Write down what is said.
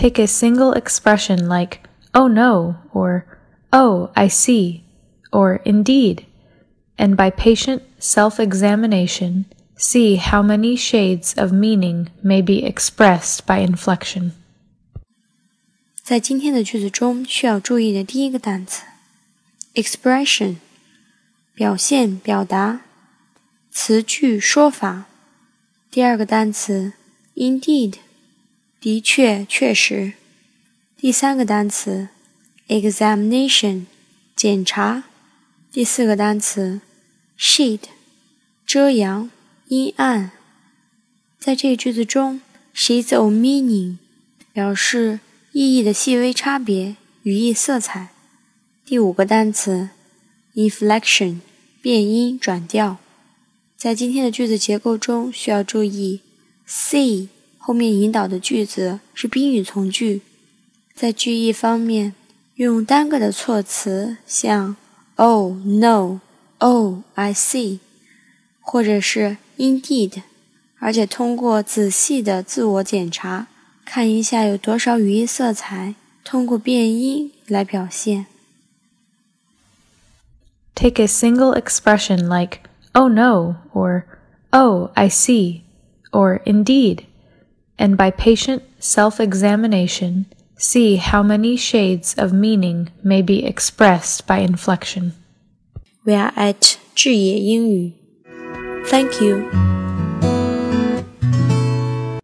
Take a single expression like, oh no, or oh, I see, or indeed, and by patient self examination, see how many shades of meaning may be expressed by inflection. 在今天的句子中，需要注意的第一个单词，expression，表现、表达，词句、说法。第二个单词，indeed， 的确、确实。第三个单词，examination，检查。第四个单词，shade，遮阳、阴暗。在这个句子中，shades of meaning 表示。意义的细微差别，语义色彩。第五个单词，inflection，变音转调。在今天的句子结构中，需要注意，see 后面引导的句子是宾语从句。在句意方面，用单个的措辞，像 Oh no，Oh I see，或者是 Indeed，而且通过仔细的自我检查。看一下有多少语义色彩，通过变音来表现。Take a single expression like "Oh no" or "Oh, I see" or "Indeed," and by patient self-examination, see how many shades of meaning may be expressed by inflection. We are at 智野英语. Thank you.